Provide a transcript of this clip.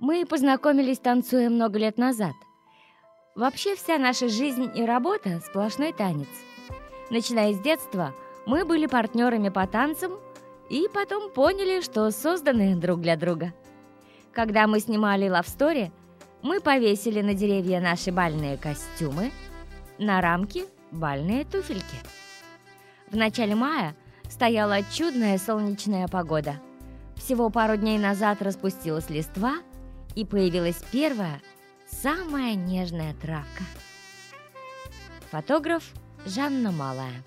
Мы познакомились, танцуя много лет назад. Вообще вся наша жизнь и работа – сплошной танец. Начиная с детства, мы были партнерами по танцам и потом поняли, что созданы друг для друга. Когда мы снимали Love Story, мы повесили на деревья наши бальные костюмы, на рамки – бальные туфельки. В начале мая стояла чудная солнечная погода. Всего пару дней назад распустилась листва – и появилась первая, самая нежная травка. Фотограф Жанна Малая.